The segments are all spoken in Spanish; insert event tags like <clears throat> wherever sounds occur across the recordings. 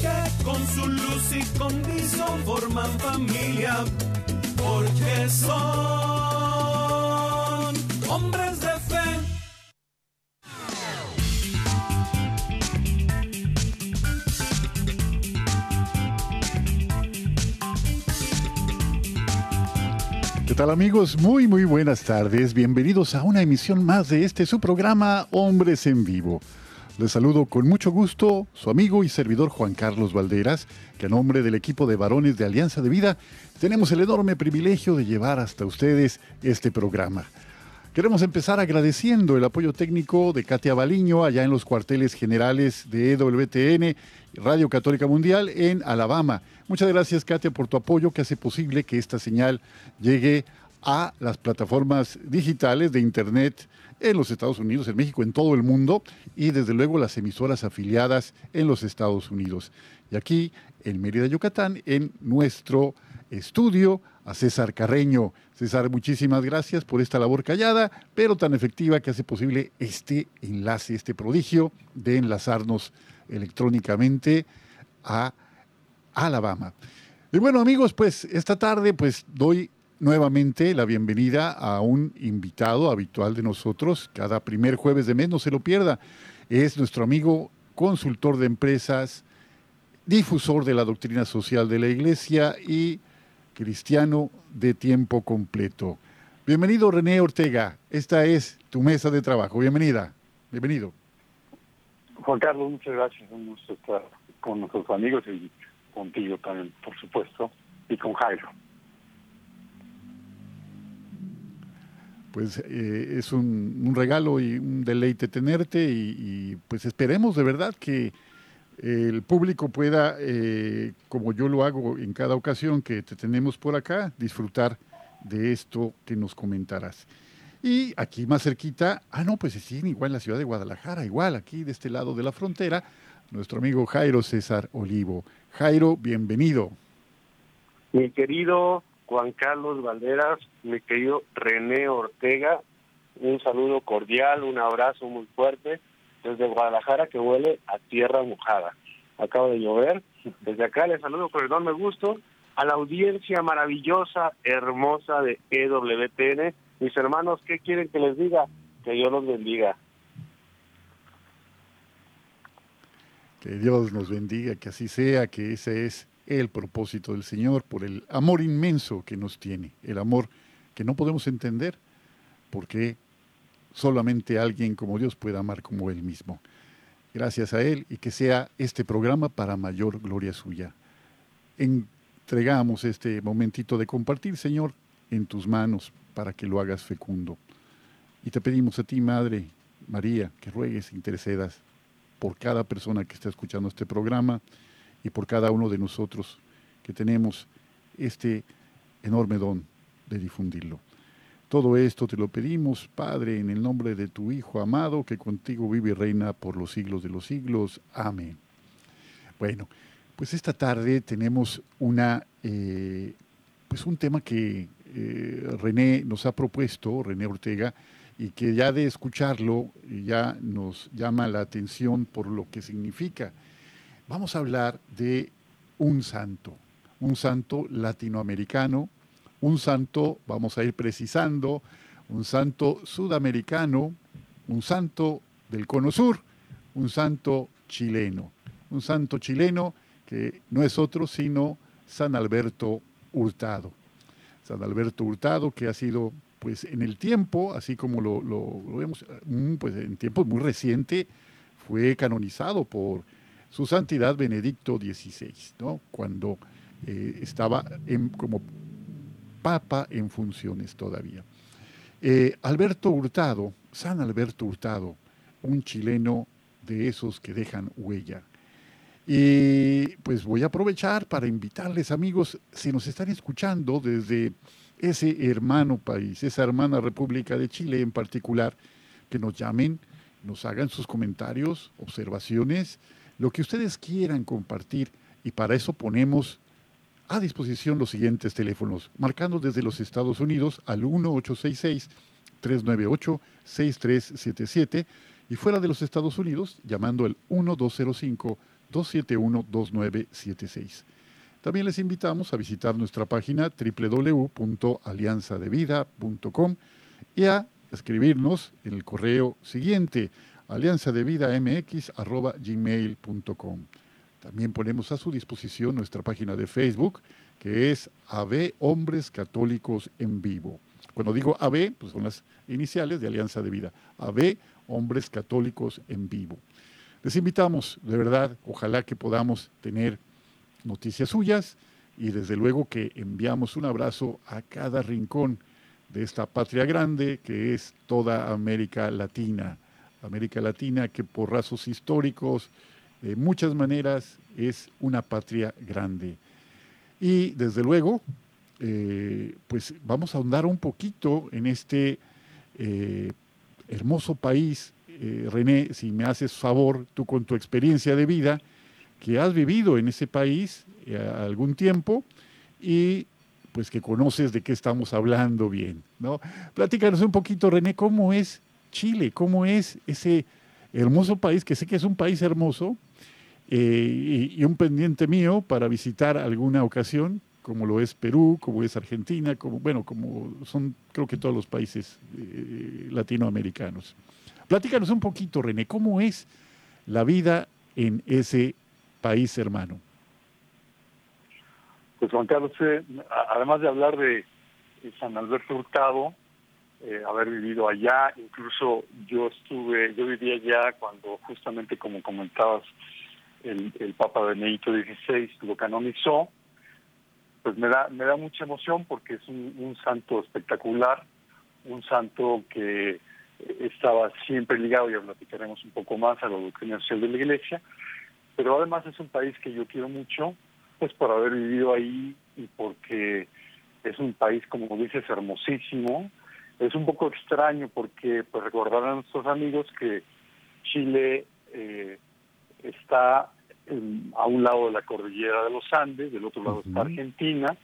que con su luz y condición forman familia, porque son hombres de fe. ¿Qué tal amigos? Muy muy buenas tardes. Bienvenidos a una emisión más de este su programa Hombres en Vivo. Les saludo con mucho gusto su amigo y servidor Juan Carlos Valderas, que a nombre del equipo de varones de Alianza de Vida tenemos el enorme privilegio de llevar hasta ustedes este programa. Queremos empezar agradeciendo el apoyo técnico de Katia Baliño allá en los cuarteles generales de EWTN, Radio Católica Mundial en Alabama. Muchas gracias Katia por tu apoyo que hace posible que esta señal llegue a las plataformas digitales de Internet en los Estados Unidos, en México, en todo el mundo y desde luego las emisoras afiliadas en los Estados Unidos. Y aquí en Mérida, Yucatán, en nuestro estudio, a César Carreño. César, muchísimas gracias por esta labor callada, pero tan efectiva que hace posible este enlace, este prodigio de enlazarnos electrónicamente a Alabama. Y bueno, amigos, pues esta tarde pues doy nuevamente la bienvenida a un invitado habitual de nosotros. Cada primer jueves de mes, no se lo pierda. Es nuestro amigo consultor de empresas, difusor de la doctrina social de la Iglesia y cristiano de tiempo completo. Bienvenido René Ortega, esta es tu mesa de trabajo. Bienvenida, bienvenido. Juan Carlos, muchas gracias. Un gusto estar con nuestros amigos y contigo también, por supuesto, y con Jairo. Pues eh, es un, regalo y un deleite tenerte y, y, pues esperemos de verdad que el público pueda, eh, como yo lo hago en cada ocasión que te tenemos por acá, disfrutar de esto que nos comentarás. Y aquí más cerquita, ah no, pues sí, igual en la ciudad de Guadalajara, igual aquí de este lado de la frontera, nuestro amigo Jairo César Olivo. Jairo, bienvenido. Mi querido Juan Carlos Valderas, mi querido René Ortega, un saludo cordial, un abrazo muy fuerte desde Guadalajara que huele a tierra mojada. Acaba de llover. Desde acá les saludo con enorme gusto a la audiencia maravillosa, hermosa de EWTN. Mis hermanos, ¿qué quieren que les diga? Que Dios los bendiga. Que Dios nos bendiga, que así sea, que ese es el propósito del Señor, por el amor inmenso que nos tiene, el amor que no podemos entender, porque solamente alguien como Dios puede amar como Él mismo. Gracias a Él y que sea este programa para mayor gloria suya. Entregamos este momentito de compartir, Señor, en tus manos para que lo hagas fecundo. Y te pedimos a ti, Madre María, que ruegues, e intercedas por cada persona que está escuchando este programa y por cada uno de nosotros que tenemos este enorme don de difundirlo. Todo esto te lo pedimos, Padre, en el nombre de tu Hijo amado, que contigo vive y reina por los siglos de los siglos. Amén. Bueno, pues esta tarde tenemos una, eh, pues un tema que eh, René nos ha propuesto, René Ortega, y que ya de escucharlo ya nos llama la atención por lo que significa vamos a hablar de un santo, un santo latinoamericano, un santo, vamos a ir precisando, un santo sudamericano, un santo del Cono Sur, un santo chileno, un santo chileno que no es otro sino San Alberto Hurtado. San Alberto Hurtado que ha sido pues en el tiempo, así como lo, lo, vemos, mm, pues en tiempos muy reciente, fue canonizado por su santidad Benedicto XVI, ¿no? cuando eh, estaba como papa en funciones todavía. Eh, Alberto Hurtado, San Alberto Hurtado, un chileno de esos que dejan huella. Y pues voy a aprovechar para invitarles amigos, si nos están escuchando desde ese hermano país, esa hermana República de Chile en particular, que nos llamen, nos hagan sus comentarios, observaciones, lo que ustedes quieran compartir y para eso ponemos a disposición los siguientes teléfonos, marcando desde los Estados Unidos al 1866-398-6377 y fuera de los Estados Unidos llamando al 1205-271-2976. También les invitamos a visitar nuestra página www.alianzadevida.com y a escribirnos en el correo siguiente alianzadevidamx.gmail.com. También ponemos a su disposición nuestra página de Facebook, que es AB Hombres Católicos en Vivo. Cuando digo AB, pues son las iniciales de Alianza de Vida. AB Hombres Católicos en Vivo. Les invitamos, de verdad, ojalá que podamos tener noticias suyas y desde luego que enviamos un abrazo a cada rincón de esta patria grande que es toda América Latina. América Latina que por rasos históricos, de muchas maneras es una patria grande. Y desde luego, eh, pues vamos a ahondar un poquito en este eh, hermoso país. Eh, René, si me haces favor, tú con tu experiencia de vida, que has vivido en ese país algún tiempo y pues que conoces de qué estamos hablando bien, ¿no? Platícanos un poquito, René, cómo es Chile, cómo es ese hermoso país, que sé que es un país hermoso, eh, y, un pendiente mío para visitar alguna ocasión, como lo es Perú, como es Argentina, como bueno, como son creo que todos los países eh, latinoamericanos. Platícanos un poquito, René, ¿cómo es la vida en ese país hermano? Pues Juan Carlos, eh, además de hablar de San Alberto Hurtado, haber vivido allá, incluso yo estuve, yo vivía allá cuando justamente como comentabas, el, Papa Benedicto XVI lo canonizó, pues me da, me da mucha emoción porque es un, santo espectacular, un santo que estaba siempre ligado, ya platicaremos un poco más, a la doctrina social de la Iglesia, pero además es un país que yo quiero mucho, pues por haber vivido ahí y porque es un país, como dices, hermosísimo. Es un poco extraño porque pues recordar a nuestros amigos que Chile eh, está a un lado de la cordillera de los Andes, del otro lado está Argentina.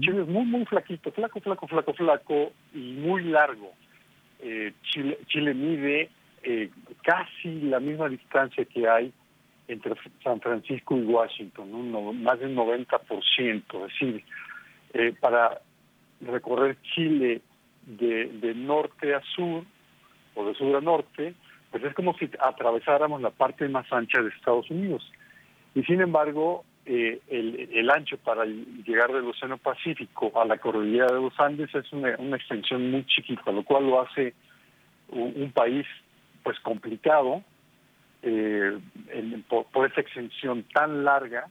Chile es muy, muy flaquito, flaco, flaco, flaco, flaco y muy largo. Eh, Chile, Chile mide eh, casi la misma distancia que hay entre San Francisco y Washington, más del 90%. Es decir, eh, para recorrer Chile de, de norte a sur o de sur a norte, pues es como si atravesáramos la parte más ancha de Estados Unidos. Y sin embargo, eh, el, ancho para llegar del Océano Pacífico a la cordillera de los Andes es una, extensión muy chiquita, lo cual lo hace un, país pues complicado eh, por, esa extensión tan larga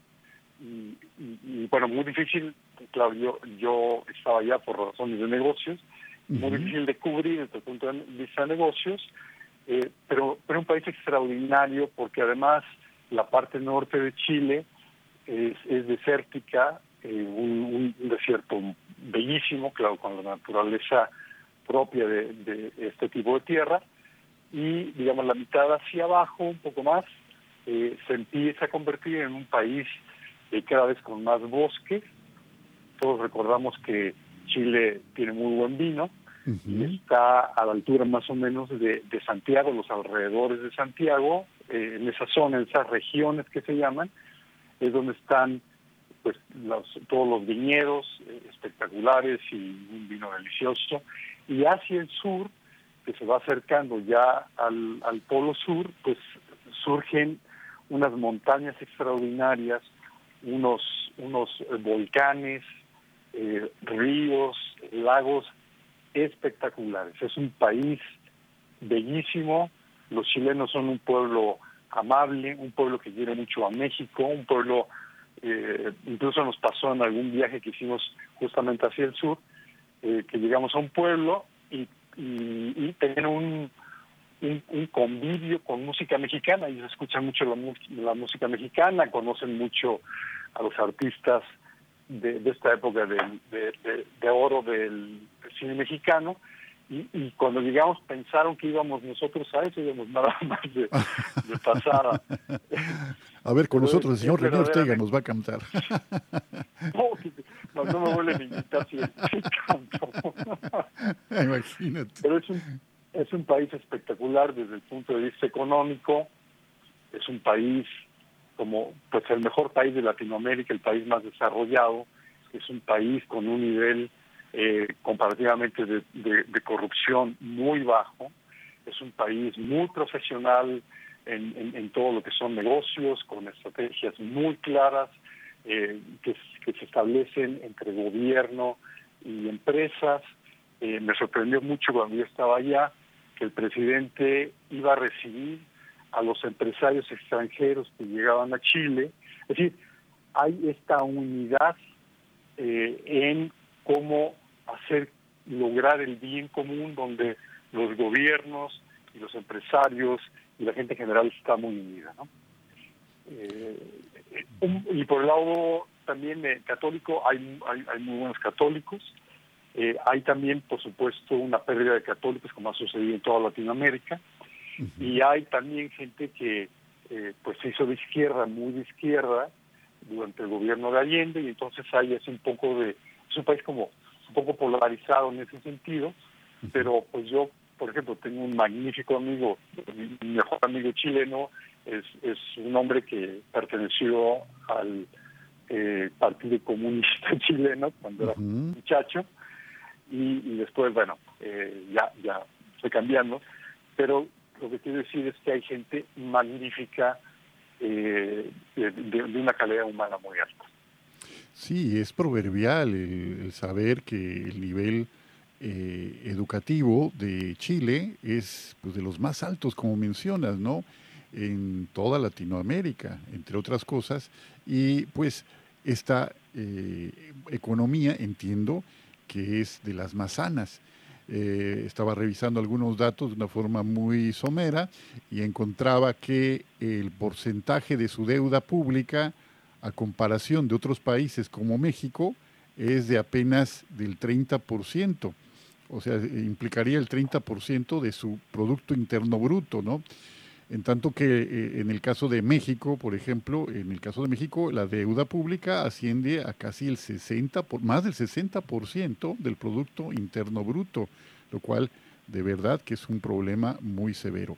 y, bueno, muy difícil, claro, yo, yo estaba allá por razones de negocios, muy difícil de cubrir desde el punto de vista de negocios, eh, pero, pero un país extraordinario porque además la parte norte de Chile es, desértica, eh, un, desierto bellísimo, claro, con la naturaleza propia de, este tipo de tierra, y digamos la mitad hacia abajo, un poco más, eh, se empieza a convertir en un país cada vez con más bosques. Todos recordamos que Chile tiene muy buen vino, y está a la altura más o menos de, de Santiago, los alrededores de Santiago, eh, en esa zona, en esas regiones que se llaman, es donde están pues todos los viñedos eh, espectaculares y un vino delicioso. Y hacia el sur, que se va acercando ya al, al polo sur, pues surgen unas montañas extraordinarias, unos, unos volcanes, eh, ríos, lagos espectaculares. Es un país bellísimo, los chilenos son un pueblo amable, un pueblo que quiere mucho a México, un pueblo, eh, incluso nos pasó en algún viaje que hicimos justamente hacia el sur, eh, que llegamos a un pueblo y, y, un, un, convivio con música mexicana. Ellos escuchan mucho la, música mexicana, conocen mucho a los artistas de, esta época de, oro del cine mexicano. Y, cuando llegamos pensaron que íbamos nosotros a eso, íbamos nada <laughs> más de, pasada. A ver, con nosotros el señor René Ortega nos va a cantar. <laughs> No, no, me vuelven a invitar si, <laughs> Imagínate. Pero es un, es un país espectacular desde el punto de vista económico, es un país como pues el mejor país de Latinoamérica, el país más desarrollado, es un país con un nivel eh, comparativamente de, corrupción muy bajo, es un país muy profesional en, todo lo que son negocios, con estrategias muy claras eh, que, que se establecen entre gobierno y empresas. Eh, me sorprendió mucho cuando yo estaba allá que el presidente iba a recibir a los empresarios extranjeros que llegaban a Chile. Es decir, hay esta unidad eh, en cómo hacer lograr el bien común donde los gobiernos y los empresarios y la gente en general está muy unida. ¿no? Eh, y por el lado también eh, católico hay, hay muy buenos católicos eh, hay también, por supuesto, una pérdida de católicos, como ha sucedido en toda Latinoamérica, y hay también gente que eh, pues se hizo de izquierda, muy de izquierda, durante el gobierno de Allende, y entonces hay es un poco de, es un país como un poco polarizado en ese sentido, pero pues yo, por ejemplo, tengo un magnífico amigo, mi mejor amigo chileno, es, es un hombre que perteneció al eh, Partido Comunista <laughs> Chileno cuando era muchacho, y, después, bueno, eh, ya, ya estoy cambiando, pero lo que quiero decir es que hay gente magnífica eh, de, una calidad humana muy alta. Sí, es proverbial el, saber que el nivel eh, educativo de Chile es pues, de los más altos, como mencionas, ¿no? En toda Latinoamérica, entre otras cosas, y pues esta economía, entiendo, que es de las más sanas. Eh, estaba revisando algunos datos de una forma muy somera y encontraba que el porcentaje de su deuda pública a comparación de otros países como México es de apenas del 30%, o sea, implicaría el 30% de su Producto Interno Bruto, ¿no? En tanto que eh, en el caso de México, por ejemplo, en el caso de México, la deuda pública asciende a casi el 60, por, más del 60% del Producto Interno Bruto, lo cual de verdad que es un problema muy severo.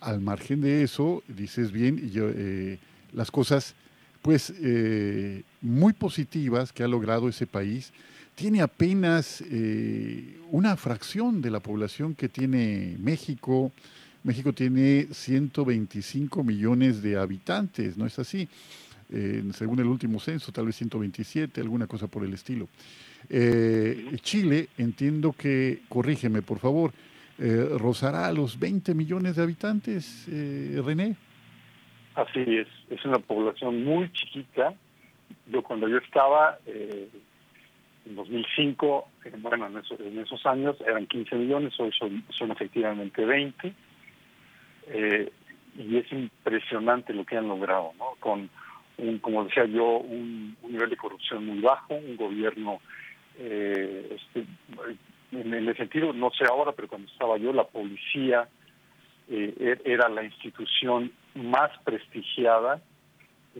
Al margen de eso, dices bien, eh, las cosas pues eh, muy positivas que ha logrado ese país, tiene apenas una fracción de la población que tiene México, México tiene 125 millones de habitantes, ¿no es así? Eh, según el último censo, tal vez 127, alguna cosa por el estilo. Eh, Chile, entiendo que, corrígeme por favor, eh, rozará a los 20 millones de habitantes, René. Así es, es una población muy chiquita. Yo cuando yo estaba en 2005, bueno, en esos, en esos, años eran 15 millones, hoy son, son efectivamente 20 eh, y es impresionante lo que han logrado, ¿no? Con, un, como decía yo, un, nivel de corrupción muy bajo, un gobierno, eh, este, en, el sentido, no sé ahora, pero cuando estaba yo, la policía eh, er, era la institución más prestigiada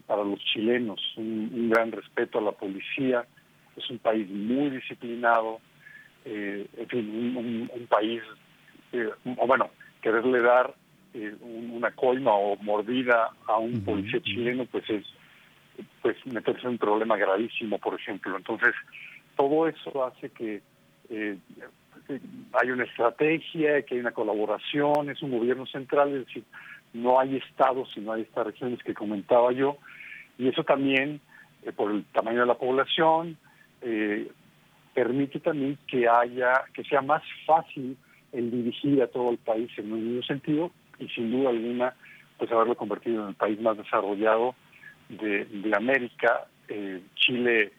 para los chilenos, un, gran respeto a la policía, es un país muy disciplinado, en fin, un, un país, o bueno, quererle dar eh, una coima o mordida a un policía chileno, pues es pues meterse en un problema gravísimo, por ejemplo. Entonces, todo eso hace que eh, hay una estrategia, que hay una colaboración, es un gobierno central, es decir, no hay estados, sino hay estas regiones que comentaba yo, y eso también, eh, por el tamaño de la población, eh, permite también que haya, que sea más fácil el dirigir a todo el país en un mismo sentido y sin duda alguna pues haberlo convertido en el país más desarrollado de, América. Eh, Chile,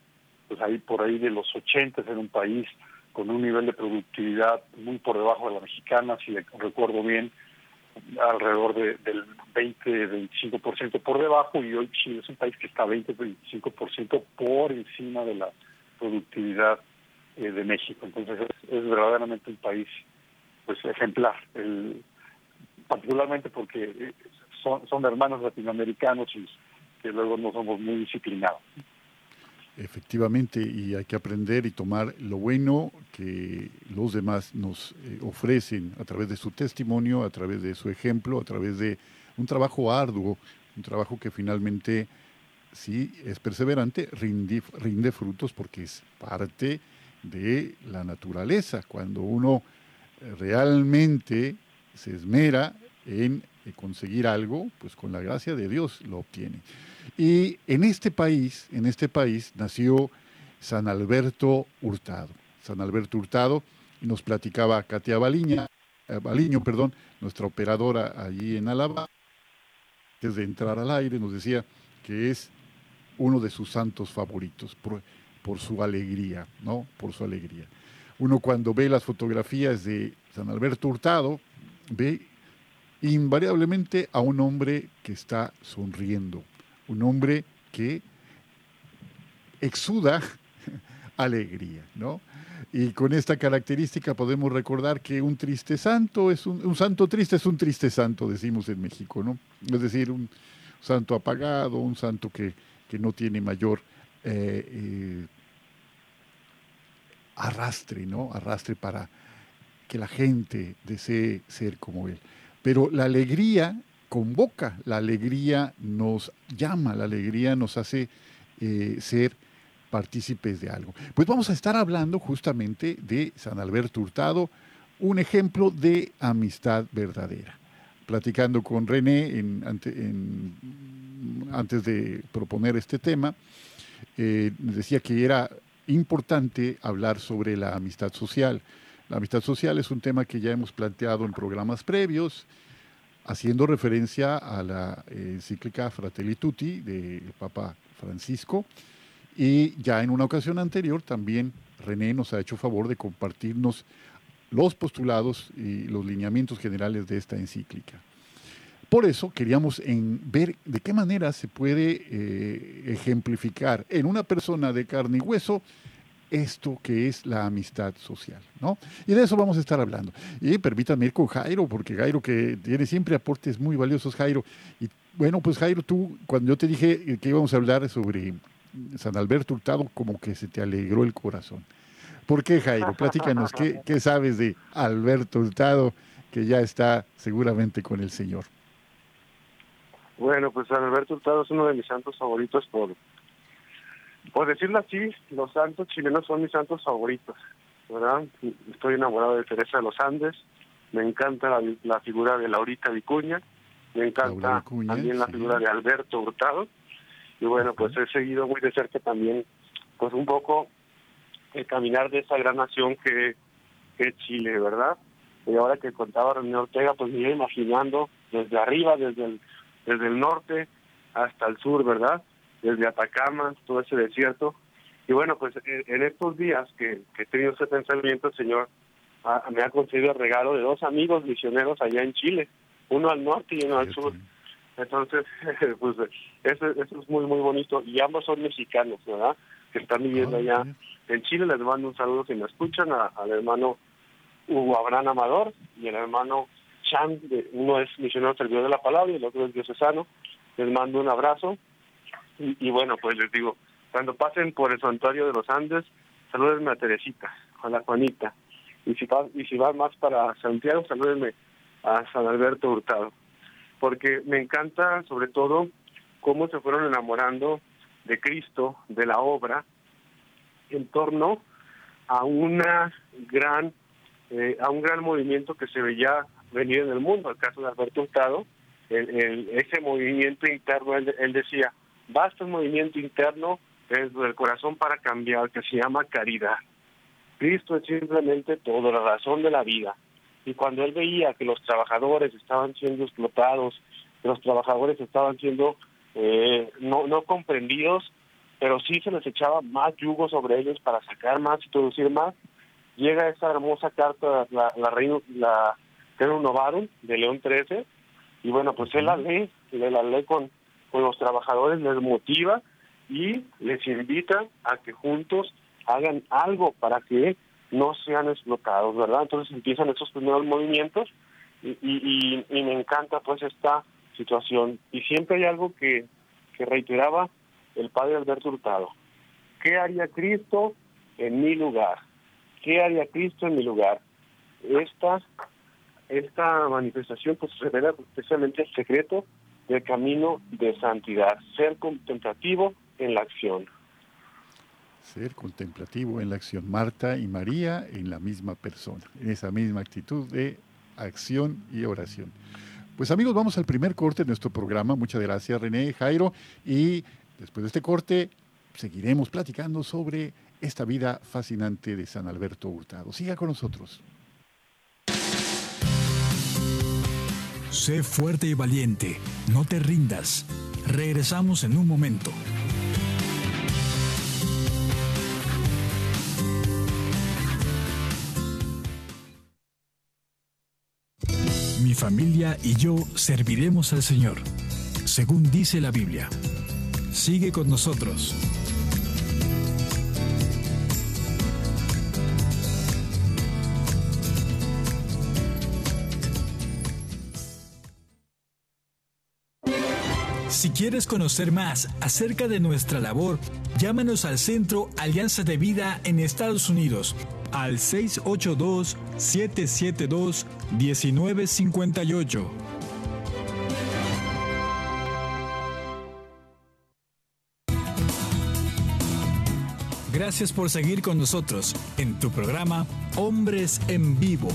pues ahí por ahí de los 80 era un país con un nivel de productividad muy por debajo de la mexicana, si recuerdo bien, alrededor del 20-25% por debajo y hoy Chile es un país que está 20-25% por encima de la productividad eh, de México. Entonces es, verdaderamente un país pues ejemplar, el, particularmente porque eh, son, son hermanos latinoamericanos y que luego no somos muy disciplinados. Efectivamente, y hay que aprender y tomar lo bueno que los demás nos eh, ofrecen a través de su testimonio, a través de su ejemplo, a través de un trabajo arduo, un trabajo que finalmente, si es perseverante, rinde, rinde frutos porque es parte de la naturaleza. Cuando uno realmente se esmera en eh, conseguir algo, pues con la gracia de Dios lo obtiene. Y en este país, en este país nació San Alberto Hurtado. San Alberto Hurtado, nos platicaba Katia Baliña, eh, Baliño, perdón, nuestra operadora allí en Alabama, antes de entrar al aire, nos decía que es uno de sus santos favoritos por, por su alegría, ¿no? Por su alegría. Uno cuando ve las fotografías de San Alberto Hurtado, ve invariablemente a un hombre que está sonriendo, un hombre que exuda <laughs> alegría, ¿no? Y con esta característica podemos recordar que un triste santo es un, santo triste es un triste santo, decimos en México, ¿no? Es decir, un santo apagado, un santo que, no tiene mayor eh, eh, arrastre, ¿no? Arrastre para que la gente desee ser como él. Pero la alegría convoca, la alegría nos llama, la alegría nos hace eh, ser partícipes de algo. Pues vamos a estar hablando justamente de San Alberto Hurtado, un ejemplo de amistad verdadera. Platicando con René antes de proponer este tema, eh, decía que era importante hablar sobre la amistad social. La amistad social es un tema que ya hemos planteado en programas previos, haciendo referencia a la eh, encíclica Fratelli Tutti del Papa Francisco. Y ya en una ocasión anterior también René nos ha hecho favor de compartirnos los postulados y los lineamientos generales de esta encíclica. Por eso queríamos ver de qué manera se puede eh, ejemplificar en una persona de carne y hueso esto que es la amistad social, ¿no? Y de eso vamos a estar hablando. Y permítanme ir con Jairo, porque Jairo que tiene siempre aportes muy valiosos, Jairo. Y bueno, pues Jairo, tú, cuando yo te dije que íbamos a hablar sobre San Alberto Hurtado, como que se te alegró el corazón. ¿Por qué, Jairo? Platícanos, ¿qué, qué sabes de Alberto Hurtado, que ya está seguramente con el Señor? Bueno, pues San Alberto Hurtado es uno de mis santos favoritos por por decirlo así, los santos chilenos son mis santos favoritos, ¿verdad? Estoy enamorado de Teresa de los Andes, me encanta la, figura de Laurita Vicuña, me encanta también la figura de Alberto Hurtado, y bueno, pues he seguido muy de cerca también, pues un poco el caminar de esa gran nación que, es Chile, ¿verdad? Y ahora que contaba René Ortega, pues me iba imaginando desde arriba, desde el, desde el norte hasta el sur, ¿verdad? Desde Atacama, todo ese desierto. Y bueno, pues en estos días que, he tenido ese pensamiento, el Señor me ha concedido el regalo de dos amigos misioneros allá en Chile, uno al norte y uno al sur. Entonces, <laughs> pues eso, eso, es muy, muy bonito. Y ambos son mexicanos, ¿verdad? Que están viviendo ah, allá en Chile. Les mando un saludo si me escuchan al hermano Hugo Abraham Amador y el hermano Chan, uno es misionero servidor de la palabra y el otro es diocesano. Les mando un abrazo y, bueno, pues les digo, cuando pasen por el santuario de los Andes, salúdenme a Teresita, a la Juanita. Y si, va, y si van más para Santiago, salúdenme a San Alberto Hurtado. Porque me encanta, sobre todo, cómo se fueron enamorando de Cristo, de la obra, en torno a una gran eh, a un gran movimiento que se veía venir en el mundo. El caso de Alberto Hurtado, el, ese movimiento interno, él decía, basta un movimiento interno desde el corazón para cambiar que se llama caridad. Cristo es simplemente toda la razón de la vida. Y cuando él veía que los trabajadores estaban siendo explotados, que los trabajadores estaban siendo eh, no, no comprendidos, pero sí se les echaba más yugo sobre ellos para sacar más y producir más, llega esa hermosa carta, la, la la Novarum de León XIII, y bueno, pues él la lee, lee la lee con, con los trabajadores, les motiva y les invita a que juntos hagan algo para que no sean explotados, ¿verdad? Entonces empiezan esos primeros movimientos y, y, y, me encanta pues esta situación. Y siempre hay algo que, que reiteraba el padre Alberto Hurtado. ¿Qué haría Cristo en mi lugar? ¿Qué haría Cristo en mi lugar? Esta, esta manifestación pues revela especialmente el secreto del camino de santidad, ser contemplativo en la acción. Ser contemplativo en la acción. Marta y María en la misma persona, en esa misma actitud de acción y oración. Pues amigos, vamos al primer corte de nuestro programa. Muchas gracias René, Jairo. Y después de este corte seguiremos platicando sobre esta vida fascinante de San Alberto Hurtado. Siga con nosotros. Sé fuerte y valiente, no te rindas. Regresamos en un momento. Mi familia y yo serviremos al Señor, según dice la Biblia. Sigue con nosotros. Si quieres conocer más acerca de nuestra labor, llámanos al Centro Alianza de Vida en Estados Unidos al 682-772-1958. Gracias por seguir con nosotros en tu programa Hombres en Vivo.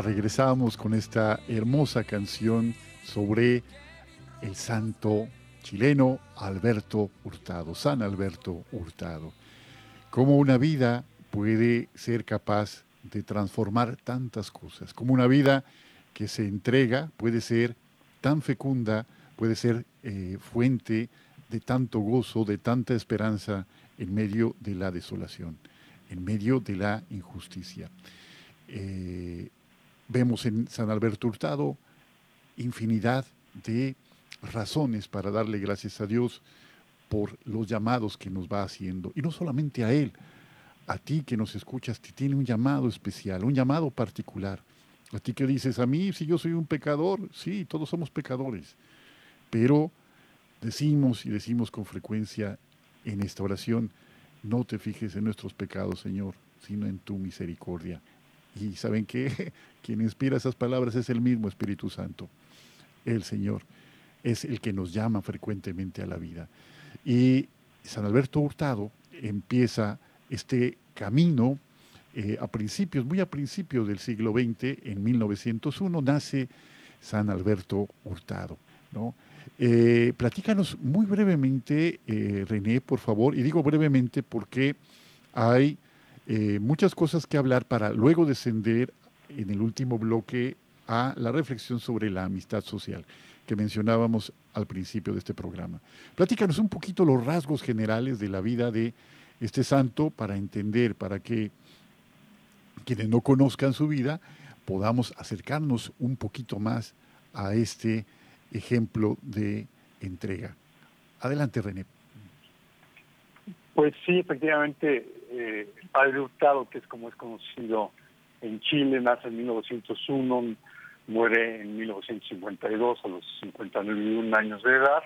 Regresamos con esta hermosa canción sobre el santo chileno Alberto Hurtado, San Alberto Hurtado. Cómo una vida puede ser capaz de transformar tantas cosas, como una vida que se entrega puede ser tan fecunda, puede ser eh, fuente de tanto gozo, de tanta esperanza en medio de la desolación, en medio de la injusticia. Eh, Vemos en San Alberto Hurtado infinidad de razones para darle gracias a Dios por los llamados que nos va haciendo. Y no solamente a Él, a ti que nos escuchas, te tiene un llamado especial, un llamado particular. A ti que dices, a mí si yo soy un pecador, sí, todos somos pecadores, pero decimos y decimos con frecuencia en esta oración, no te fijes en nuestros pecados, Señor, sino en tu misericordia. Y saben que <laughs> quien inspira esas palabras es el mismo Espíritu Santo, el Señor. Es el que nos llama frecuentemente a la vida. Y San Alberto Hurtado empieza este camino eh, a principios, muy a principios del siglo XX, en 1901, nace San Alberto Hurtado. ¿no? Eh, platícanos muy brevemente, eh, René, por favor, y digo brevemente porque hay muchas cosas que hablar para luego descender en el último bloque a la reflexión sobre la amistad social que mencionábamos al principio de este programa. Platícanos un poquito los rasgos generales de la vida de este santo para entender, para que quienes no conozcan su vida podamos acercarnos un poquito más a este ejemplo de entrega. Adelante, René. Pues sí, efectivamente, eh, el padre Hurtado, que es como es conocido en Chile, nace en 1901, muere en 1952 a los 59 años de edad,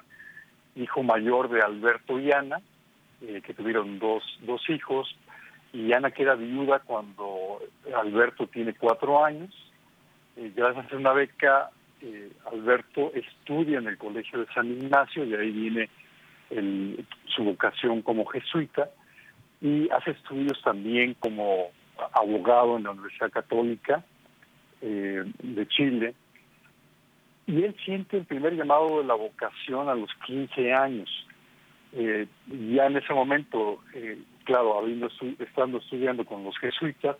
hijo mayor de Alberto y Ana, eh, que tuvieron dos, dos hijos, y Ana queda viuda cuando Alberto tiene cuatro años. Eh, gracias a una beca, eh, Alberto estudia en el Colegio de San Ignacio, y ahí viene su vocación como jesuita, y hace estudios también como abogado en la Universidad Católica eh, de Chile. Y él siente el primer llamado de la vocación a los 15 años. Eh, ya en ese momento, eh, claro, habiendo estando estudiando con los jesuitas,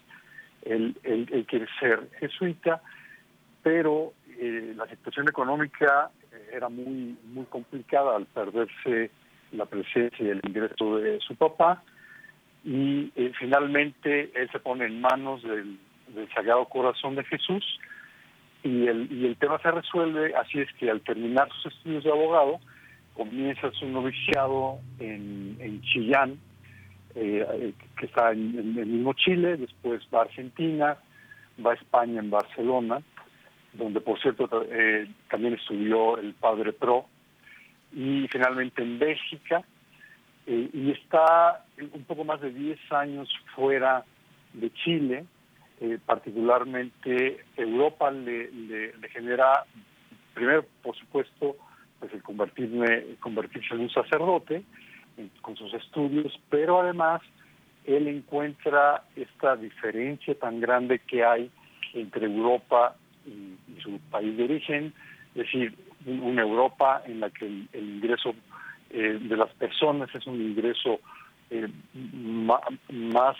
él, él, quiere ser jesuita, pero la situación económica era muy muy complicada al perderse la presencia y el ingreso de su papá y finalmente él se pone en manos del Sagrado Corazón de Jesús y el, y el tema se resuelve, así es que al terminar sus estudios de abogado, comienza su noviciado en, en Chillán, eh, que está en, el mismo Chile, después va a Argentina, va a España en Barcelona, donde por cierto eh, también estudió el Padre Pro, y finalmente en Bélgica, eh, y está un poco más de 10 años fuera de Chile, eh, particularmente Europa le, genera, primero, por supuesto, pues el convertirme, convertirse en un sacerdote con sus estudios, pero además él encuentra esta diferencia tan grande que hay entre Europa y, su país de origen, es decir, una Europa en la que el, ingreso eh, de las personas es un ingreso eh, más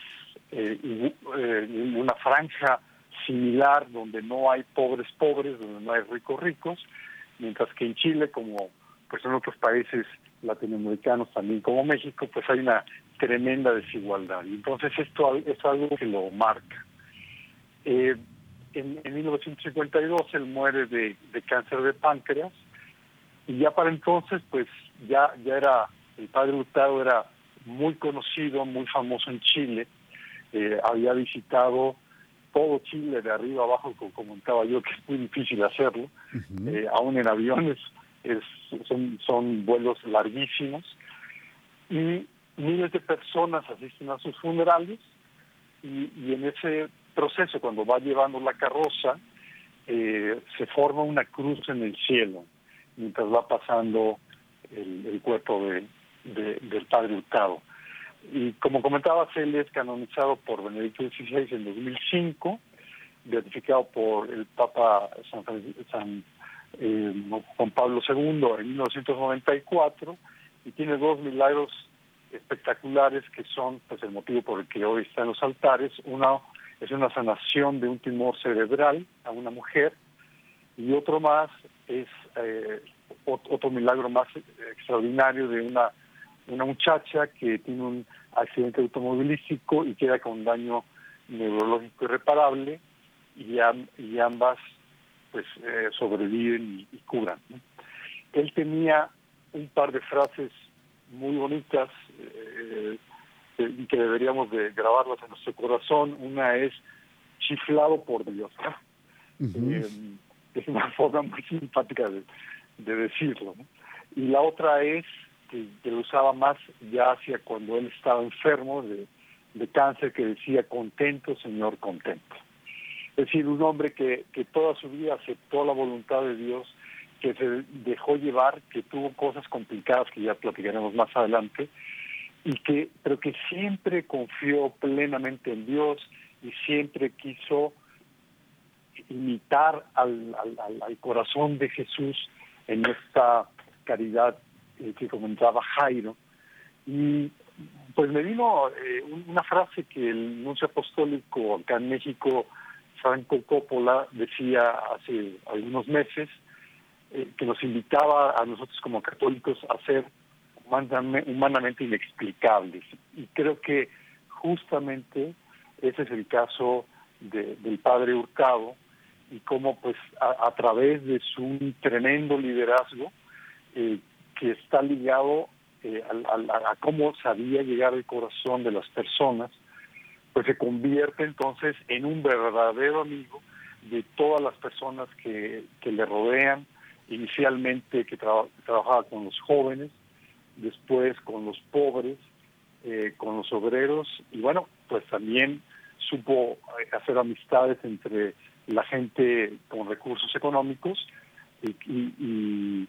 eh, eh, una franja similar donde no hay pobres pobres, donde no hay ricos ricos, mientras que en Chile, como pues en otros países latinoamericanos también como México, pues hay una tremenda desigualdad. Y entonces esto es algo que lo marca. Eh, en, en, 1952 él muere de, cáncer de páncreas y ya para entonces pues ya, ya era, el padre Hurtado era muy conocido, muy famoso en Chile. Eh, había visitado todo Chile de arriba abajo, como comentaba yo, que es muy difícil hacerlo, eh, aún en aviones es, son, son vuelos larguísimos, y miles de personas asisten a sus funerales, y, en ese proceso, cuando va llevando la carroza, eh, se forma una cruz en el cielo, mientras va pasando el, cuerpo de, del Padre Hurtado. Y como comentabas, él es canonizado por Benedicto XVI en 2005, beatificado por el Papa San, eh, Juan Pablo II en 1994 y tiene dos milagros espectaculares que son pues el motivo por el que hoy está en los altares. Una es una sanación de un tumor cerebral a una mujer y otro más es eh, otro milagro más extraordinario de una una muchacha que tiene un accidente automovilístico y queda con un daño neurológico irreparable y, y ambas pues eh, sobreviven y, curan. Él tenía un par de frases muy bonitas eh, que deberíamos de grabarlas en nuestro corazón. Una es chiflado por Dios. Eh, es una forma muy simpática de, decirlo. Y la otra es que, lo usaba más ya hacia cuando él estaba enfermo de, cáncer, que decía contento, Señor, contento. Es decir, un hombre que, que toda su vida aceptó la voluntad de Dios, que se dejó llevar, que tuvo cosas complicadas que ya platicaremos más adelante, y que, pero que siempre confió plenamente en Dios y siempre quiso imitar al, al, corazón de Jesús en esta caridad eh, que comentaba Jairo. Y pues me vino eh, una frase que el nuncio apostólico acá en México, Franco Coppola, decía hace algunos meses, eh, que nos invitaba a nosotros como católicos a ser humanamente inexplicables. Y creo que justamente ese es el caso del padre Hurtado y cómo pues a, través de su tremendo liderazgo eh, que está ligado eh, a, cómo sabía llegar al corazón de las personas, pues se convierte entonces en un verdadero amigo de todas las personas que, que le rodean, inicialmente que trabajaba con los jóvenes, después con los pobres, eh, con los obreros y bueno, pues también supo hacer amistades entre la gente con recursos económicos y,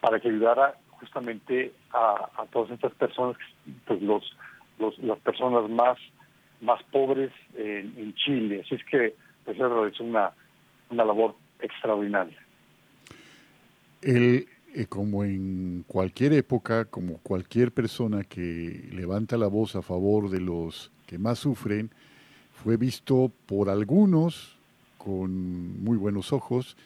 para que ayudara justamente a, todas estas personas, pues los, las personas más más pobres en, Chile. Así es que pues es una, una labor extraordinaria. El, eh, como en cualquier época, como cualquier persona que levanta la voz a favor de los que más sufren, fue visto por algunos con muy buenos ojos,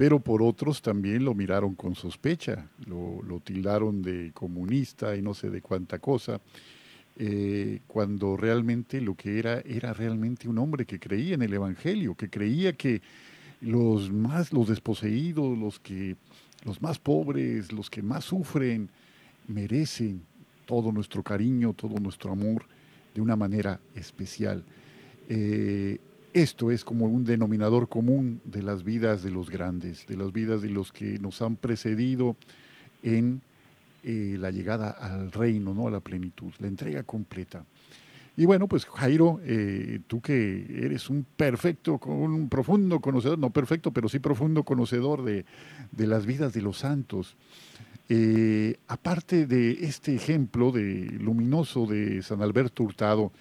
pero por otros también lo miraron con sospecha, lo, tildaron de comunista y no sé de cuánta cosa, eh, cuando realmente lo que era era realmente un hombre que creía en el Evangelio, que creía que los más, los desposeídos, los que los más pobres, los que más sufren, merecen todo nuestro cariño, todo nuestro amor de una manera especial. Eh, esto es como un denominador común de las vidas de los grandes, de las vidas de los que nos han precedido en eh, la llegada al reino, ¿no? a la plenitud, la entrega completa. Y bueno, pues Jairo, eh, tú que eres un perfecto, un profundo conocedor, no perfecto, pero sí profundo conocedor de, las vidas de los santos, eh, aparte de este ejemplo de luminoso de San Alberto Hurtado,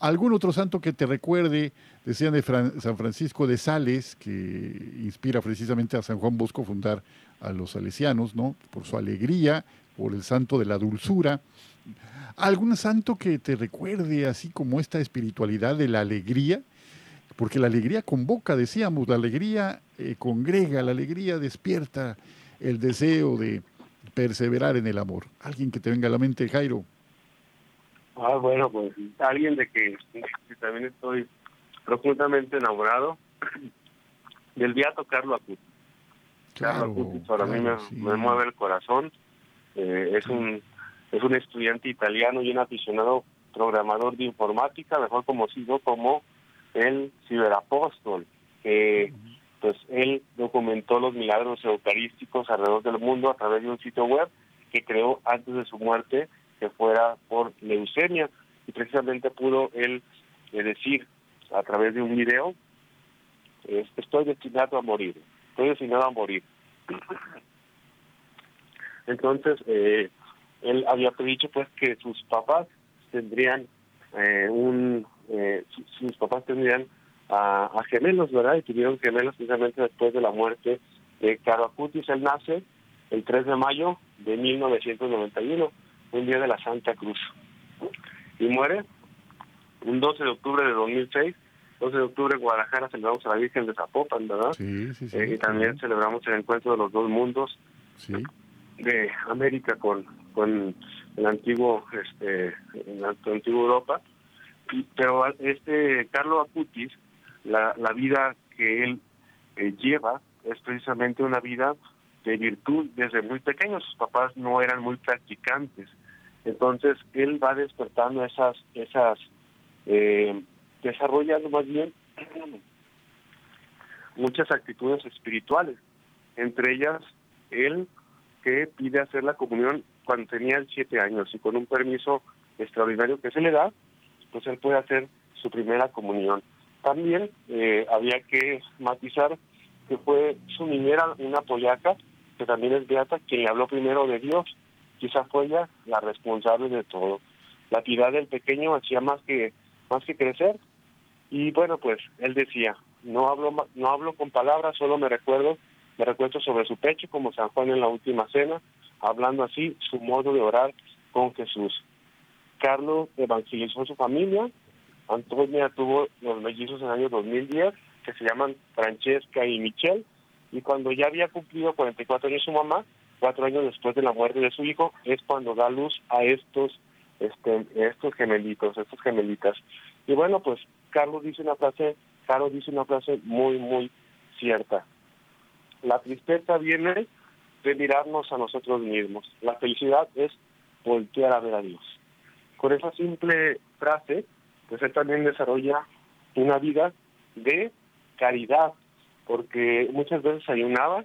¿algún otro santo que te recuerde? Decían de San Francisco de Sales, que inspira precisamente a San Juan Bosco fundar a los salesianos, ¿no? Por su alegría, por el santo de la dulzura. ¿Algún santo que te recuerde así como esta espiritualidad de la alegría? Porque la alegría convoca, decíamos, la alegría eh, congrega, la alegría despierta el deseo de perseverar en el amor. ¿Alguien que te venga a la mente, Jairo? Ah, bueno, pues alguien de que, también estoy profundamente enamorado <clears throat> del Beato Carlo Acutis. Carlo Acutis para mí me, mueve el corazón. Eh, es un es un estudiante italiano y un aficionado programador de informática, mejor conocido como el ciberapóstol, que pues él documentó los milagros eucarísticos alrededor del mundo a través de un sitio web que creó antes de su muerte, que fuera por leucemia, y precisamente pudo él eh, decir a través de un video, estoy destinado a morir, estoy destinado a morir. Entonces, eh, él había dicho pues que sus papás tendrían eh, un eh, sus papás tendrían a, gemelos verdad y tuvieron gemelos precisamente después de la muerte de Caro Acutis. Él nace el 3 de mayo de 1991 un día de la Santa Cruz. Y muere un 12 de octubre de 2006 12 de octubre en Guadalajara celebramos a la Virgen de Zapopan, ¿verdad? Sí, sí, sí. Eh, y también celebramos el encuentro de los dos mundos de América con con el antiguo este la antigua Europa. Pero este Carlo Acutis la, la vida que él eh, lleva es precisamente una vida de virtud. Desde muy pequeño sus papás no eran muy practicantes entonces él va despertando esas esas eh, desarrollando más bien muchas actitudes espirituales entre ellas él que pide hacer la comunión cuando tenía siete años y con un permiso extraordinario que se le da, pues él puede hacer su primera comunión. También eh, había que matizar que fue su niñera, una polaca, que también es beata, quien le habló primero de Dios. Quizá fue ella la responsable de todo. la piedad del pequeño hacía más que, más que crecer. Y bueno, pues él decía, no hablo, no hablo con palabras, solo me recuerdo, me recuerdo sobre su pecho como San Juan en la última cena, hablando así su modo de orar con Jesús. Carlos evangelizó a su familia, Antonia tuvo los mellizos en el año 2010, que se llaman Francesca y Michelle, y cuando ya había cumplido 44 años su mamá, cuatro años después de la muerte de su hijo, es cuando da luz a estos, este, estos gemelitos, estos gemelitas. Y bueno, pues Carlos dice una frase, Carlos dice una frase muy, muy cierta. La tristeza viene de mirarnos a nosotros mismos. La felicidad es voltear a ver a Dios. Con esa simple frase, pues él también desarrolla una vida de caridad, porque muchas veces ayunaba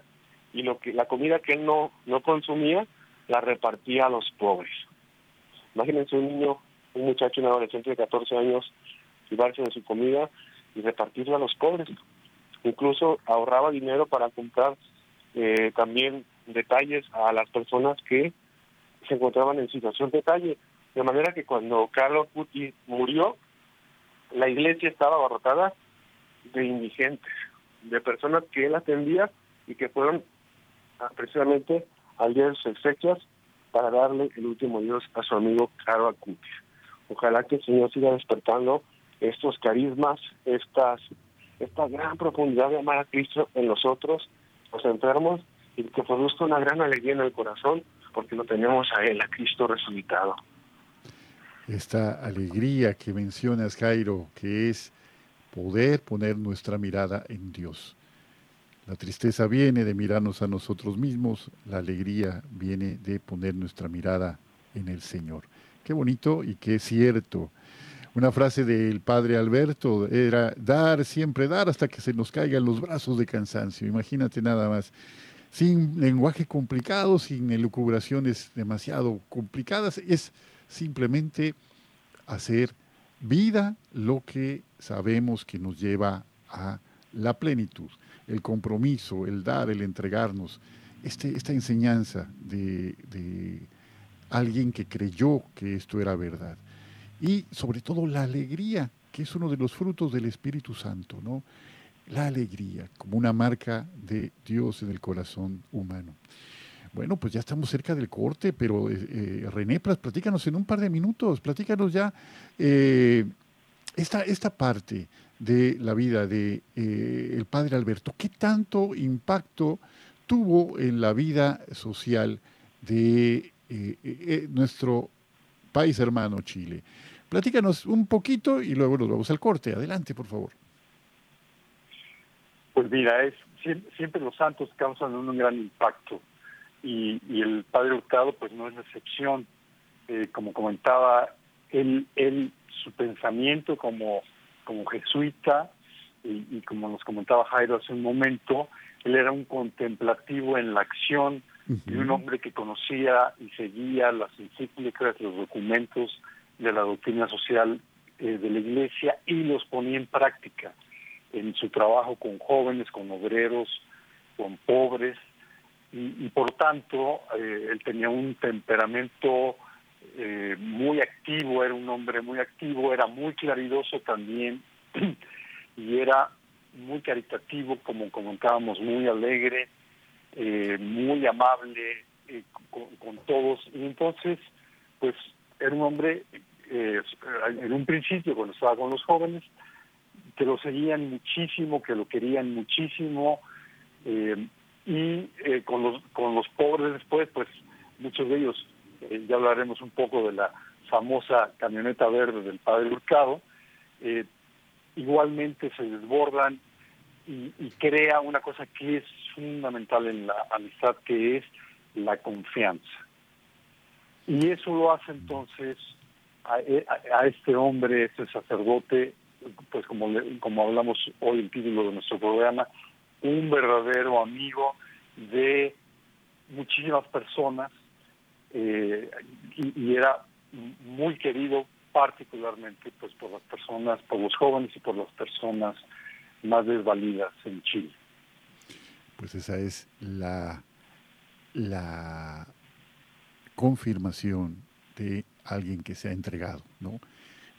y lo que la comida que él no no consumía la repartía a los pobres. Imagínense un niño, un muchacho, un adolescente de 14 años, llevarse de su comida y repartirla a los pobres. Incluso ahorraba dinero para comprar eh, también detalles a las personas que se encontraban en situación de calle. De manera que cuando Carlos Puti murió, la iglesia estaba abarrotada de indigentes, de personas que él atendía y que fueron precisamente de sus exequias para darle el último Dios a su amigo Caro Acutis. Ojalá que el Señor siga despertando estos carismas, estas, esta gran profundidad de amar a Cristo en nosotros, los enfermos, y que produzca una gran alegría en el corazón, porque lo tenemos a Él, a Cristo resucitado. Esta alegría que mencionas, Jairo, que es poder poner nuestra mirada en Dios. La tristeza viene de mirarnos a nosotros mismos, la alegría viene de poner nuestra mirada en el Señor. Qué bonito y qué cierto. Una frase del padre Alberto era dar, siempre dar hasta que se nos caigan los brazos de cansancio. Imagínate nada más. Sin lenguaje complicado, sin elucubraciones demasiado complicadas, es simplemente hacer vida lo que sabemos que nos lleva a la plenitud el compromiso, el dar, el entregarnos, este, esta enseñanza de, de alguien que creyó que esto era verdad. Y sobre todo la alegría, que es uno de los frutos del Espíritu Santo, ¿no? La alegría como una marca de Dios en el corazón humano. Bueno, pues ya estamos cerca del corte, pero eh, eh René, platícanos en un par de minutos, platícanos ya eh, esta, esta parte de la vida de eh, el padre Alberto, ¿qué tanto impacto tuvo en la vida social de eh, eh, nuestro país hermano Chile? Platícanos un poquito y luego nos vamos al corte. Adelante, por favor. Pues mira, es siempre los santos causan un gran impacto y, el padre Hurtado pues no es la excepción. como comentaba, él, él, su pensamiento como como jesuita y, como nos comentaba Jairo hace un momento, él era un contemplativo en la acción y un hombre que conocía y seguía las encíclicas, los documentos de la doctrina social eh, de la Iglesia y los ponía en práctica en su trabajo con jóvenes, con obreros, con pobres, y, por tanto eh, él tenía un temperamento eh, muy activo, era un hombre muy activo, era muy claridoso también <clears throat> y era muy caritativo, como comentábamos, muy alegre, eh, muy amable eh, con, todos. Y entonces, pues era un hombre, en un principio, cuando estaba con los jóvenes, que lo seguían muchísimo, que lo querían muchísimo, y con, los, con los pobres después, pues muchos de ellos eh, ya hablaremos un poco de la famosa camioneta verde del padre Hurtado, eh, igualmente se desbordan y, crea una cosa que es fundamental en la amistad, que es la confianza. Y eso lo hace entonces a, a, este hombre, este sacerdote, pues como, como hablamos hoy el título de nuestro programa, un verdadero amigo de muchísimas personas eh, y, era muy querido particularmente pues por las personas, por los jóvenes y por las personas más desvalidas en Chile. Pues esa es la, la confirmación de alguien que se ha entregado, ¿no?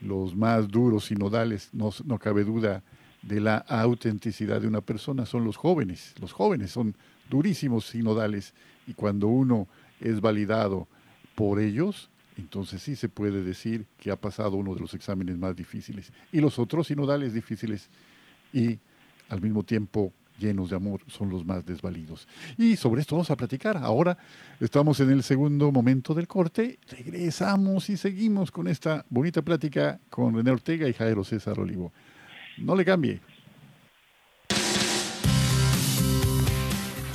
Los más duros sinodales, no, no cabe duda de la autenticidad de una persona, son los jóvenes. Los jóvenes son durísimos sinodales y cuando uno es validado por ellos, entonces sí se puede decir que ha pasado uno de los exámenes más difíciles. Y los otros sinodales difíciles y al mismo tiempo llenos de amor son los más desvalidos. Y sobre esto vamos a platicar. Ahora estamos en el segundo momento del corte. Regresamos y seguimos con esta bonita plática con René Ortega y Jairo César Olivo. No le cambie.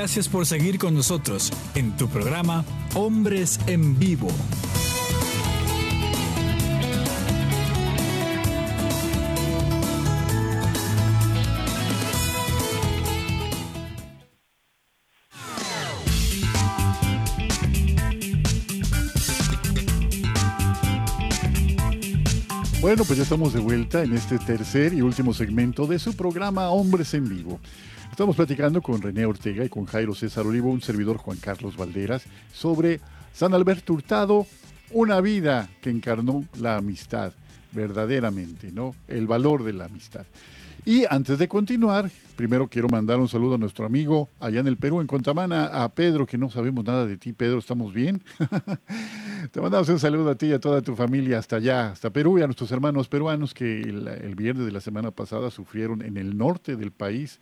Gracias por seguir con nosotros en tu programa Hombres en Vivo. Bueno, pues ya estamos de vuelta en este tercer y último segmento de su programa Hombres en Vivo. Estamos platicando con René Ortega y con Jairo César Olivo, un servidor Juan Carlos Valderas, sobre San Alberto Hurtado, una vida que encarnó la amistad, verdaderamente, ¿no? El valor de la amistad. Y antes de continuar, primero quiero mandar un saludo a nuestro amigo allá en el Perú, en Contamana, a Pedro, que no sabemos nada de ti. Pedro, ¿estamos bien? <laughs> Te mandamos un saludo a ti y a toda tu familia hasta allá, hasta Perú y a nuestros hermanos peruanos que el, el viernes de la semana pasada sufrieron en el norte del país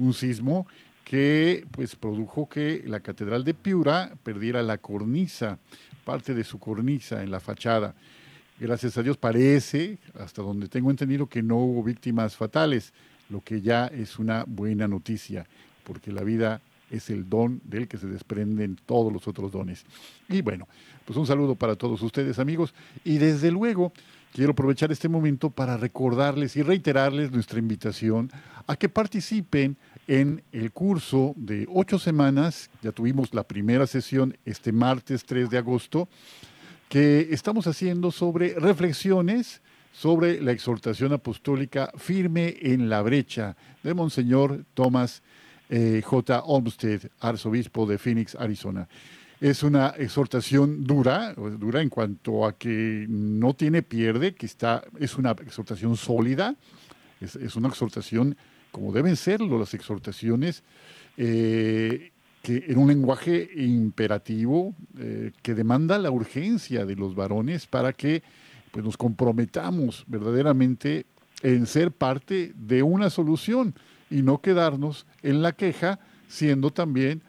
un sismo que pues produjo que la Catedral de Piura perdiera la cornisa, parte de su cornisa en la fachada. Gracias a Dios parece, hasta donde tengo entendido, que no hubo víctimas fatales, lo que ya es una buena noticia, porque la vida es el don del que se desprenden todos los otros dones. Y bueno, pues un saludo para todos ustedes amigos y desde luego quiero aprovechar este momento para recordarles y reiterarles nuestra invitación a que participen en el curso de ocho semanas, ya tuvimos la primera sesión este martes 3 de agosto, que estamos haciendo sobre reflexiones sobre la exhortación apostólica firme en la brecha de Monseñor Thomas eh, J. Olmsted, arzobispo de Phoenix, Arizona. Es una exhortación dura, dura en cuanto a que no tiene pierde, que está, es una exhortación sólida, es, es una exhortación como deben serlo las exhortaciones, eh, que en un lenguaje imperativo eh, que demanda la urgencia de los varones para que pues, nos comprometamos verdaderamente en ser parte de una solución y no quedarnos en la queja siendo también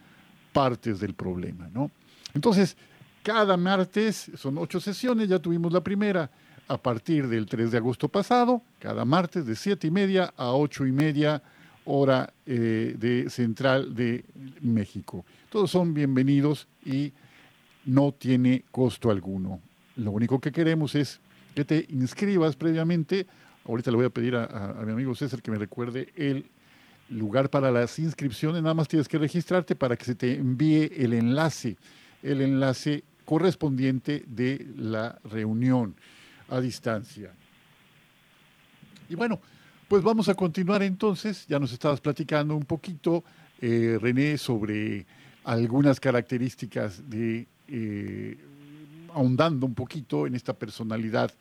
partes del problema. ¿no? Entonces, cada martes son ocho sesiones, ya tuvimos la primera, a partir del 3 de agosto pasado, cada martes de 7 y media a 8 y media hora eh, de Central de México. Todos son bienvenidos y no tiene costo alguno. Lo único que queremos es que te inscribas previamente. Ahorita le voy a pedir a, mi amigo César que me recuerde el lugar para las inscripciones. Nada más tienes que registrarte para que se te envíe el enlace, el enlace correspondiente de la reunión a distancia. Y bueno, pues vamos a continuar entonces. Ya nos estabas platicando un poquito, eh, René, sobre algunas características de, eh, ahondando un poquito en esta personalidad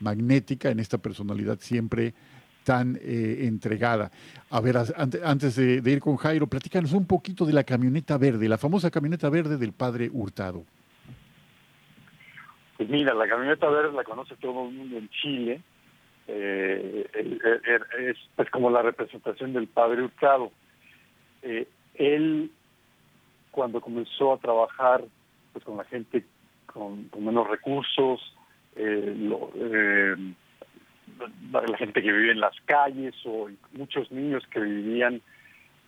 magnética, en esta personalidad siempre tan eh, entregada. A ver, antes de, de, ir con Jairo, platícanos un poquito de la camioneta verde, la famosa camioneta verde del padre Hurtado. Pues mira, la camioneta verde la conoce todo el mundo en Chile. Eh, es, como la representación del padre Hurtado. Eh, él, cuando comenzó a trabajar pues, con la gente con, menos recursos, eh, la gente que vive en las calles o muchos niños que vivían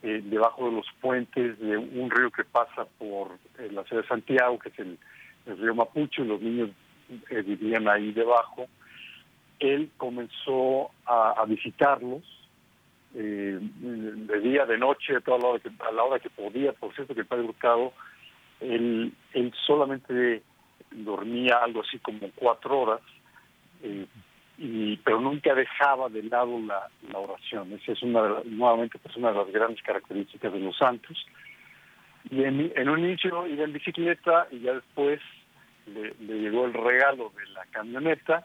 debajo de los puentes de un río que pasa por la ciudad de Santiago, que es el, el río Mapucho, y los niños vivían ahí debajo él comenzó a, visitarlos eh, de día, de noche, a, toda la hora que, a la hora que podía. Por cierto, que el padre Hurtado, él, él solamente dormía algo así como cuatro horas, eh, y, pero nunca dejaba de lado la, oración. Esa es una nuevamente pues una de las grandes características de los santos. Y en, en un inicio iba en bicicleta y ya después le, le llegó el regalo de la camioneta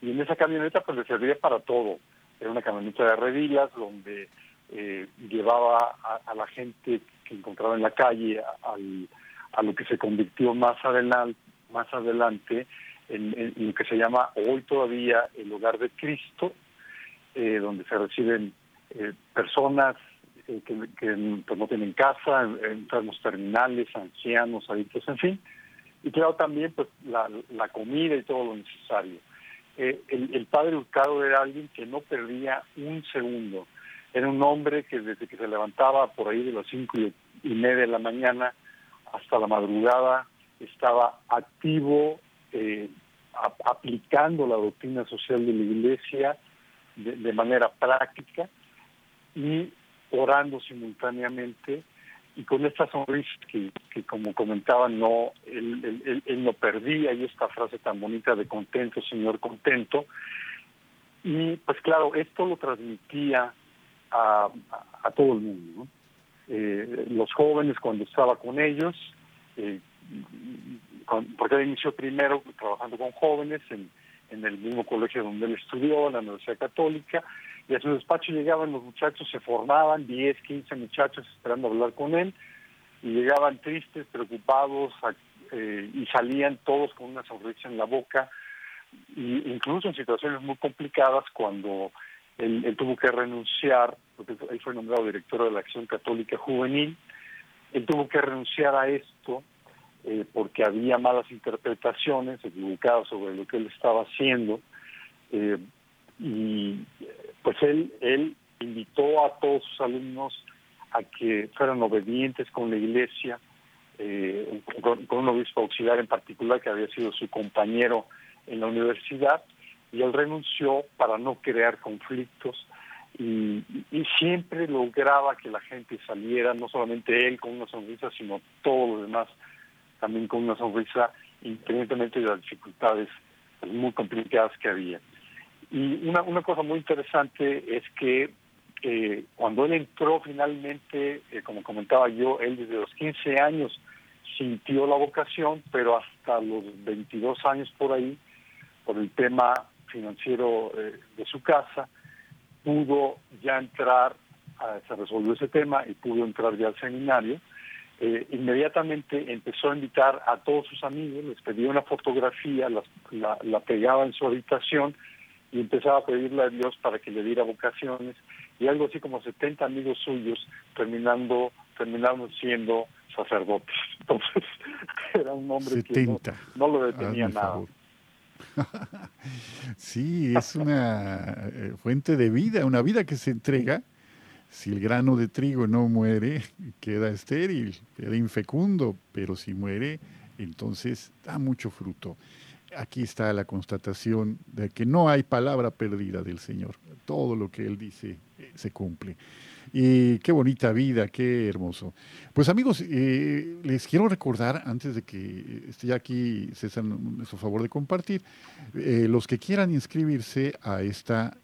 y en esa camioneta pues le servía para todo. Era una camioneta de redilas donde eh, llevaba a, la gente que encontraba en la calle a lo que se convirtió más adelante, más adelante en, lo que se llama hoy todavía el hogar de Cristo, eh, donde se reciben eh, personas que, pues, no tienen casa, enfermos terminales, ancianos, adictos, en fin. Y claro, también pues la comida y todo lo necesario. Eh, el, padre Hurtado era alguien que no perdía un segundo. Era un hombre que desde que se levantaba por ahí de las cinco y, media de la mañana hasta la madrugada estaba activo, eh, aplicando la doctrina social de la Iglesia de manera práctica y orando simultáneamente y con esta sonrisa que, como comentaba, no él, no perdía, y esta frase tan bonita de contento, Señor, contento. Y pues claro, esto lo transmitía a, todo el mundo. Eh, los jóvenes cuando estaba con ellos, eh, porque él inició primero trabajando con jóvenes en, en el mismo colegio donde él estudió, la Universidad Católica, y a su despacho llegaban los muchachos, se formaban 10, 15 muchachos esperando hablar con él y llegaban tristes, preocupados eh, y salían todos con una sonrisa en la boca, incluso en situaciones muy complicadas cuando él, tuvo que renunciar, porque él fue nombrado director de la Acción Católica Juvenil, él tuvo que renunciar a esto eh, porque había malas interpretaciones equivocadas sobre lo que él estaba haciendo. Eh, y pues él, él invitó a todos sus alumnos a que fueran obedientes con la iglesia, eh, con, un obispo auxiliar en particular que había sido su compañero en la universidad, y él renunció para no crear conflictos y, siempre lograba que la gente saliera, no solamente él con una sonrisa, sino todos los demás también con una sonrisa, independientemente de las dificultades muy complicadas que había. Y una, una cosa muy interesante es que eh, cuando él entró finalmente, eh, como comentaba yo, él desde los 15 años sintió la vocación, pero hasta los 22 años por ahí, por el tema financiero eh, de su casa, pudo ya entrar, se resolvió ese tema y pudo entrar ya al seminario. inmediatamente empezó a invitar a todos sus amigos, les pedía una fotografía, la, la pegaba en su habitación y empezaba a pedirle a Dios para que le diera vocaciones y algo así como 70 amigos suyos terminando terminaron siendo sacerdotes. <laughs> Entonces era un hombre que no, lo detenía nada. <laughs> sí, es una eh, fuente de vida, una vida que se entrega. Si el grano de trigo no muere, queda estéril, queda infecundo, pero si muere, entonces da mucho fruto aquí está la constatación de que no hay palabra perdida del Señor. Todo lo que Él dice eh, se cumple. Y qué bonita vida, qué hermoso. Pues amigos, eh, les quiero recordar, antes de que esté aquí César, su favor de compartir, eh, los que quieran inscribirse a esta,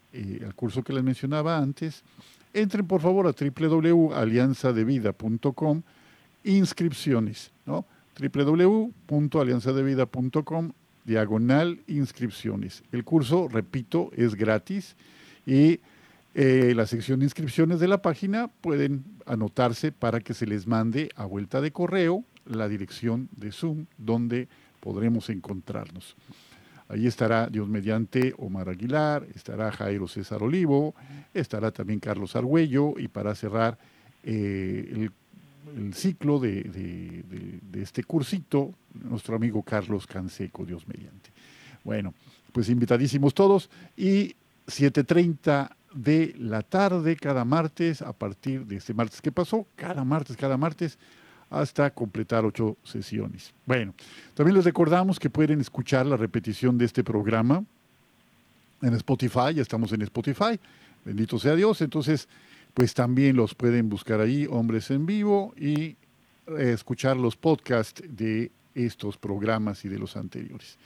al curso que les mencionaba antes, entren por favor a www.alianzadevida.com, inscripciones, ¿no? www.alianzadevida.com diagonal inscripciones. El curso, repito, es gratis y eh, la sección de inscripciones de la página pueden anotarse para que se les mande a vuelta de correo la dirección de Zoom donde podremos encontrarnos. Ahí estará Dios mediante Omar Aguilar, estará Jairo César Olivo, estará también Carlos Argüello y para cerrar eh, el ciclo de, de, este cursito, nuestro amigo Carlos Canseco, Dios mediante. Bueno, pues invitadísimos todos y 7.30 de la tarde cada martes, a partir de este martes que pasó, cada martes, cada martes, hasta completar ocho sesiones. Bueno, también les recordamos que pueden escuchar la repetición de este programa en Spotify, ya estamos en Spotify, bendito sea Dios, entonces pues también los pueden buscar ahí, Hombres en Vivo, y eh, escuchar los podcasts de estos programas y de los anteriores.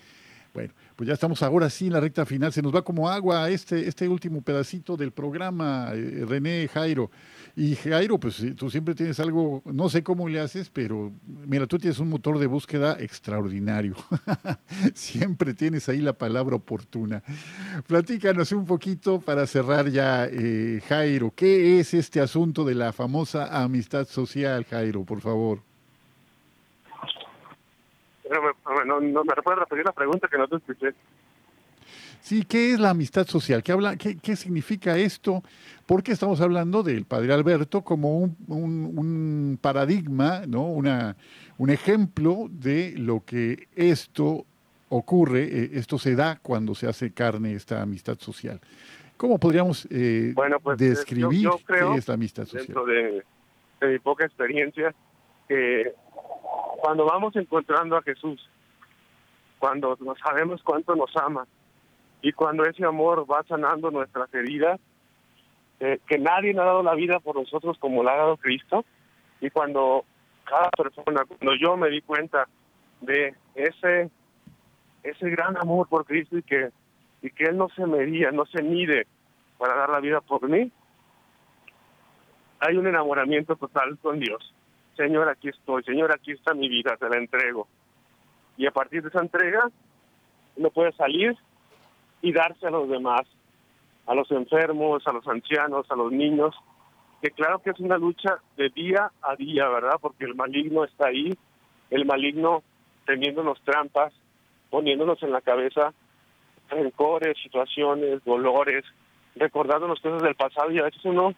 Bueno, pues ya estamos ahora sí en la recta final. Se nos va como agua este, este último pedacito del programa, eh, René Jairo. Y Jairo, pues tú siempre tienes algo, no sé cómo le haces, pero mira, tú tienes un motor de búsqueda extraordinario. <laughs> siempre tienes ahí la palabra oportuna. Platícanos un poquito para cerrar ya, eh, Jairo. ¿Qué es este asunto de la famosa amistad social, Jairo, por favor? No, no me puedes repetir la pregunta que no te escuché. Sí, ¿qué es la amistad social? ¿Qué, habla, qué, qué significa esto? Porque estamos hablando del padre Alberto como un, un, paradigma, ¿no? Una, un ejemplo de lo que esto ocurre, eh, esto se da cuando se hace carne esta amistad social. ¿Cómo podríamos eh, bueno, pues, describir qué es la amistad social? Dentro de, de mi poca experiencia, que cuando vamos encontrando a Jesús, cuando sabemos cuánto nos ama y cuando ese amor va sanando nuestras heridas, eh, que nadie nos ha dado la vida por nosotros como la ha dado Cristo, y cuando cada persona, cuando yo me di cuenta de ese ese gran amor por Cristo y que y que él no se medía, no se mide para dar la vida por mí, hay un enamoramiento total con Dios. Señor, aquí estoy, Señor, aquí está mi vida, te la entrego. Y a partir de esa entrega, uno puede salir y darse a los demás, a los enfermos, a los ancianos, a los niños, que claro que es una lucha de día a día, ¿verdad? Porque el maligno está ahí, el maligno teniéndonos trampas, poniéndonos en la cabeza rencores, situaciones, dolores, recordándonos cosas del pasado y a veces uno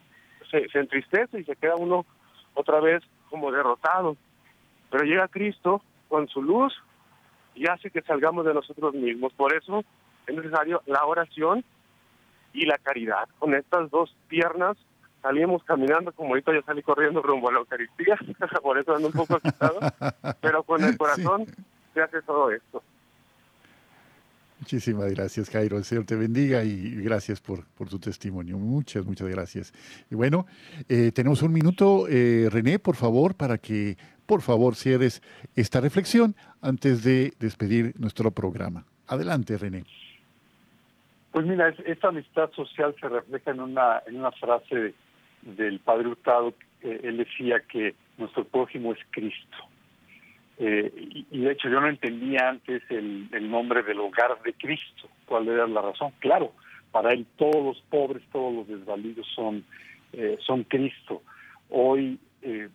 se, se entristece y se queda uno otra vez como derrotado. Pero llega Cristo con su luz y hace que salgamos de nosotros mismos. Por eso es necesario la oración y la caridad. Con estas dos piernas salimos caminando, como ahorita yo salí corriendo rumbo a la Eucaristía, <laughs> por eso ando un poco asustado, pero con el corazón se hace todo esto. Muchísimas gracias, Jairo. El Señor te bendiga y gracias por, por tu testimonio. Muchas, muchas gracias. Y bueno, eh, tenemos un minuto, eh, René, por favor, para que, por favor, cierres esta reflexión antes de despedir nuestro programa. Adelante, René. Pues mira, esta amistad social se refleja en una, en una frase del Padre Hurtado. él decía que nuestro prójimo es Cristo. Eh, y, de hecho yo no entendía antes el, nombre del hogar de Cristo, cuál era la razón. Claro, para él todos los pobres, todos los desvalidos son, eh, son Cristo. Hoy eh,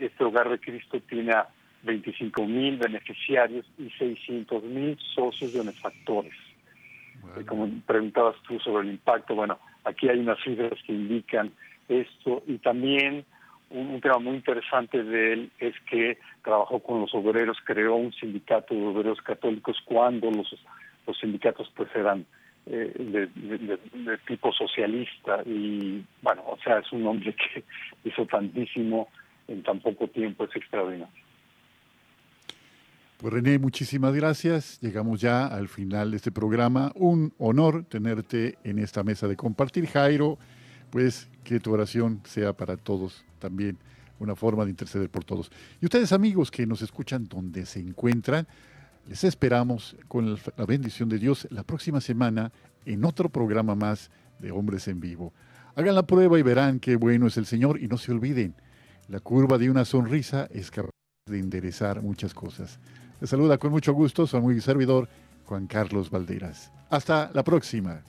este hogar de Cristo tiene a 25 mil beneficiarios y 600 mil socios benefactores. como preguntabas tú sobre el impacto, bueno, aquí hay unas cifras que indican esto y también un, tema muy interesante de él es que trabajó con los obreros, creó un sindicato de obreros católicos cuando los, los sindicatos pues eran eh, de, tipo socialista y bueno, o sea, es un hombre <laughs> que hizo tantísimo en tan poco tiempo, es extraordinario. Pues René, muchísimas gracias. Llegamos ya al final de este programa. Un honor tenerte en esta mesa de compartir. Jairo, pues que tu oración sea para todos también una forma de interceder por todos. Y ustedes amigos que nos escuchan donde se encuentran, les esperamos con la bendición de Dios la próxima semana en otro programa más de Hombres en Vivo. Hagan la prueba y verán qué bueno es el Señor y no se olviden, la curva de una sonrisa es capaz de enderezar muchas cosas. Les saluda con mucho gusto su amigo y servidor Juan Carlos Valderas. Hasta la próxima.